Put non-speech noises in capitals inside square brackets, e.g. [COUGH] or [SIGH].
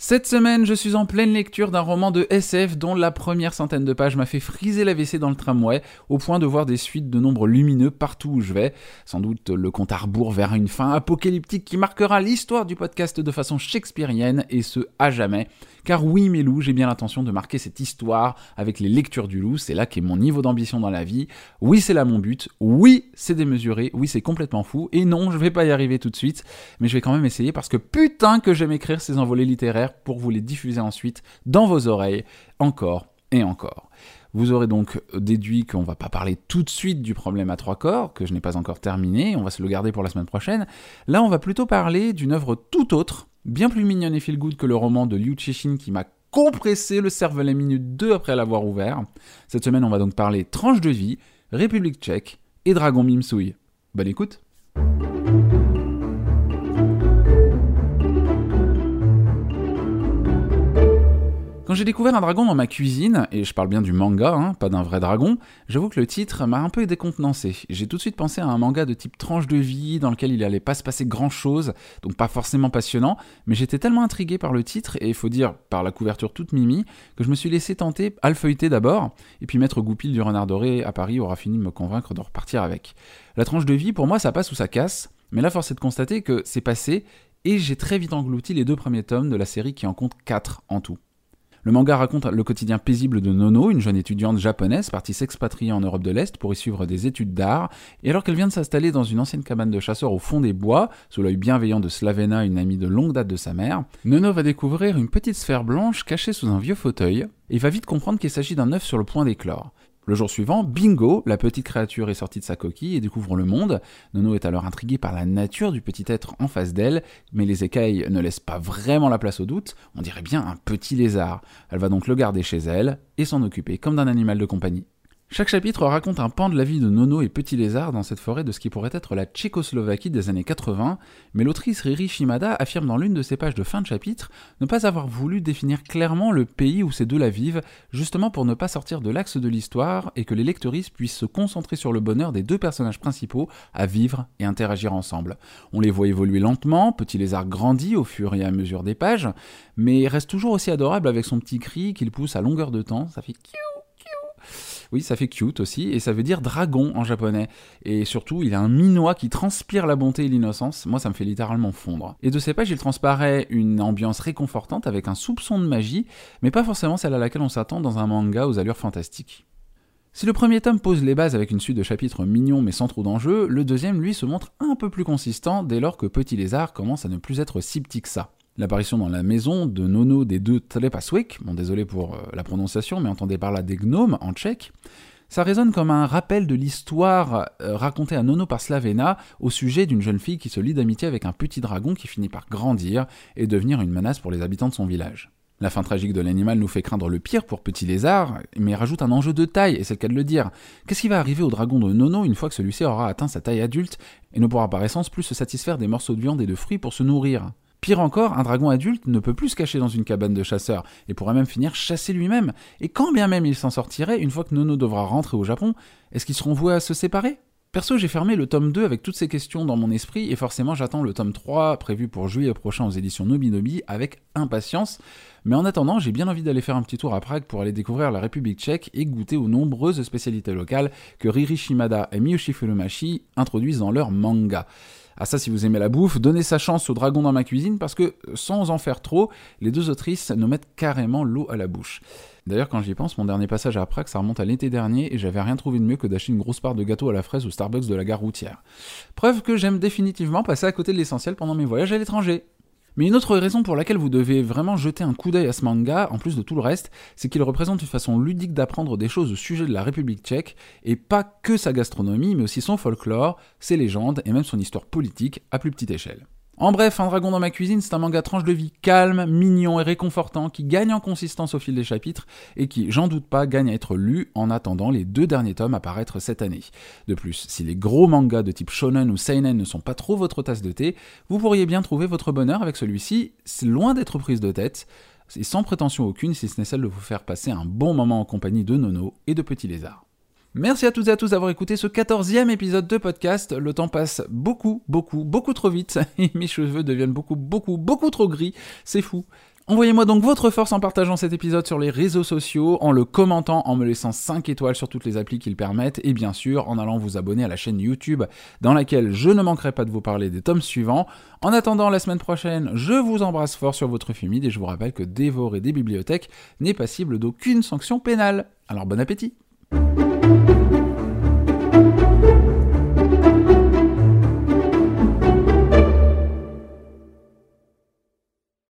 Cette semaine, je suis en pleine lecture d'un roman de SF dont la première centaine de pages m'a fait friser la WC dans le tramway, au point de voir des suites de nombres lumineux partout où je vais. Sans doute le compte à rebours vers une fin apocalyptique qui marquera l'histoire du podcast de façon shakespearienne, et ce à jamais. Car oui, mes loups, j'ai bien l'intention de marquer cette histoire avec les lectures du loup, c'est là qu'est mon niveau d'ambition dans la vie. Oui, c'est là mon but. Oui, c'est démesuré. Oui, c'est complètement fou. Et non, je vais pas y arriver tout de suite, mais je vais quand même essayer parce que putain que j'aime écrire ces envolées littéraires pour vous les diffuser ensuite dans vos oreilles, encore et encore. Vous aurez donc déduit qu'on va pas parler tout de suite du problème à trois corps, que je n'ai pas encore terminé, on va se le garder pour la semaine prochaine. Là, on va plutôt parler d'une œuvre tout autre, bien plus mignonne et feel good que le roman de Liu Cixin qui m'a compressé le cervelet minute 2 après l'avoir ouvert. Cette semaine, on va donc parler Tranche de vie, République tchèque et Dragon Mimsouille. Bonne écoute Quand j'ai découvert un dragon dans ma cuisine, et je parle bien du manga, hein, pas d'un vrai dragon, j'avoue que le titre m'a un peu décontenancé. J'ai tout de suite pensé à un manga de type tranche de vie, dans lequel il allait pas se passer grand chose, donc pas forcément passionnant, mais j'étais tellement intrigué par le titre, et il faut dire par la couverture toute mimi, que je me suis laissé tenter à le feuilleter d'abord, et puis mettre Goupil du Renard Doré à Paris aura fini de me convaincre de repartir avec. La tranche de vie, pour moi, ça passe ou ça casse, mais là, force est de constater que c'est passé, et j'ai très vite englouti les deux premiers tomes de la série qui en compte 4 en tout. Le manga raconte le quotidien paisible de Nono, une jeune étudiante japonaise partie s'expatrier en Europe de l'Est pour y suivre des études d'art, et alors qu'elle vient de s'installer dans une ancienne cabane de chasseurs au fond des bois, sous l'œil bienveillant de Slavena, une amie de longue date de sa mère, Nono va découvrir une petite sphère blanche cachée sous un vieux fauteuil, et va vite comprendre qu'il s'agit d'un œuf sur le point d'éclore. Le jour suivant, bingo, la petite créature est sortie de sa coquille et découvre le monde. Nono est alors intriguée par la nature du petit être en face d'elle, mais les écailles ne laissent pas vraiment la place au doute, on dirait bien un petit lézard. Elle va donc le garder chez elle et s'en occuper comme d'un animal de compagnie. Chaque chapitre raconte un pan de la vie de Nono et Petit Lézard dans cette forêt de ce qui pourrait être la Tchécoslovaquie des années 80, mais l'autrice Riri Shimada affirme dans l'une de ses pages de fin de chapitre ne pas avoir voulu définir clairement le pays où ces deux-là vivent, justement pour ne pas sortir de l'axe de l'histoire et que les lectrices puissent se concentrer sur le bonheur des deux personnages principaux à vivre et interagir ensemble. On les voit évoluer lentement, Petit Lézard grandit au fur et à mesure des pages, mais reste toujours aussi adorable avec son petit cri qu'il pousse à longueur de temps, ça fait oui, ça fait cute aussi, et ça veut dire dragon en japonais. Et surtout, il a un minois qui transpire la bonté et l'innocence. Moi, ça me fait littéralement fondre. Et de ces pages, il transparaît une ambiance réconfortante avec un soupçon de magie, mais pas forcément celle à laquelle on s'attend dans un manga aux allures fantastiques. Si le premier tome pose les bases avec une suite de chapitres mignons mais sans trop d'enjeux, le deuxième lui se montre un peu plus consistant dès lors que Petit Lézard commence à ne plus être si petit que ça l'apparition dans la maison de Nono des deux Tlepaswik, bon désolé pour euh, la prononciation, mais entendez par là des gnomes en tchèque, ça résonne comme un rappel de l'histoire euh, racontée à Nono par Slavena au sujet d'une jeune fille qui se lie d'amitié avec un petit dragon qui finit par grandir et devenir une menace pour les habitants de son village. La fin tragique de l'animal nous fait craindre le pire pour Petit Lézard, mais rajoute un enjeu de taille, et c'est le cas de le dire. Qu'est-ce qui va arriver au dragon de Nono une fois que celui-ci aura atteint sa taille adulte et ne pourra par essence plus se satisfaire des morceaux de viande et de fruits pour se nourrir? Pire encore, un dragon adulte ne peut plus se cacher dans une cabane de chasseurs et pourrait même finir chassé lui-même. Et quand bien même il s'en sortirait, une fois que Nono devra rentrer au Japon, est-ce qu'ils seront voués à se séparer? Perso, j'ai fermé le tome 2 avec toutes ces questions dans mon esprit et forcément j'attends le tome 3 prévu pour juillet prochain aux éditions Nobinobi avec impatience. Mais en attendant, j'ai bien envie d'aller faire un petit tour à Prague pour aller découvrir la République tchèque et goûter aux nombreuses spécialités locales que Riri Shimada et Miyoshi Furumashi introduisent dans leur manga. Ah ça, si vous aimez la bouffe, donnez sa chance au dragon dans ma cuisine parce que sans en faire trop, les deux autrices nous mettent carrément l'eau à la bouche. D'ailleurs, quand j'y pense, mon dernier passage à Prague, ça remonte à l'été dernier et j'avais rien trouvé de mieux que d'acheter une grosse part de gâteau à la fraise au Starbucks de la gare routière. Preuve que j'aime définitivement passer à côté de l'essentiel pendant mes voyages à l'étranger. Mais une autre raison pour laquelle vous devez vraiment jeter un coup d'œil à ce manga, en plus de tout le reste, c'est qu'il représente une façon ludique d'apprendre des choses au sujet de la République tchèque, et pas que sa gastronomie, mais aussi son folklore, ses légendes et même son histoire politique à plus petite échelle. En bref, Un dragon dans ma cuisine, c'est un manga tranche de vie calme, mignon et réconfortant qui gagne en consistance au fil des chapitres et qui, j'en doute pas, gagne à être lu en attendant les deux derniers tomes à paraître cette année. De plus, si les gros mangas de type shonen ou seinen ne sont pas trop votre tasse de thé, vous pourriez bien trouver votre bonheur avec celui-ci, loin d'être prise de tête, et sans prétention aucune si ce n'est celle de vous faire passer un bon moment en compagnie de Nono et de Petit Lézard. Merci à toutes et à tous d'avoir écouté ce quatorzième épisode de podcast. Le temps passe beaucoup, beaucoup, beaucoup trop vite [LAUGHS] et mes cheveux deviennent beaucoup, beaucoup, beaucoup trop gris. C'est fou. Envoyez-moi donc votre force en partageant cet épisode sur les réseaux sociaux, en le commentant, en me laissant 5 étoiles sur toutes les applis qui le permettent, et bien sûr en allant vous abonner à la chaîne YouTube dans laquelle je ne manquerai pas de vous parler des tomes suivants. En attendant la semaine prochaine, je vous embrasse fort sur votre fumide et je vous rappelle que dévorer des bibliothèques n'est passible d'aucune sanction pénale. Alors bon appétit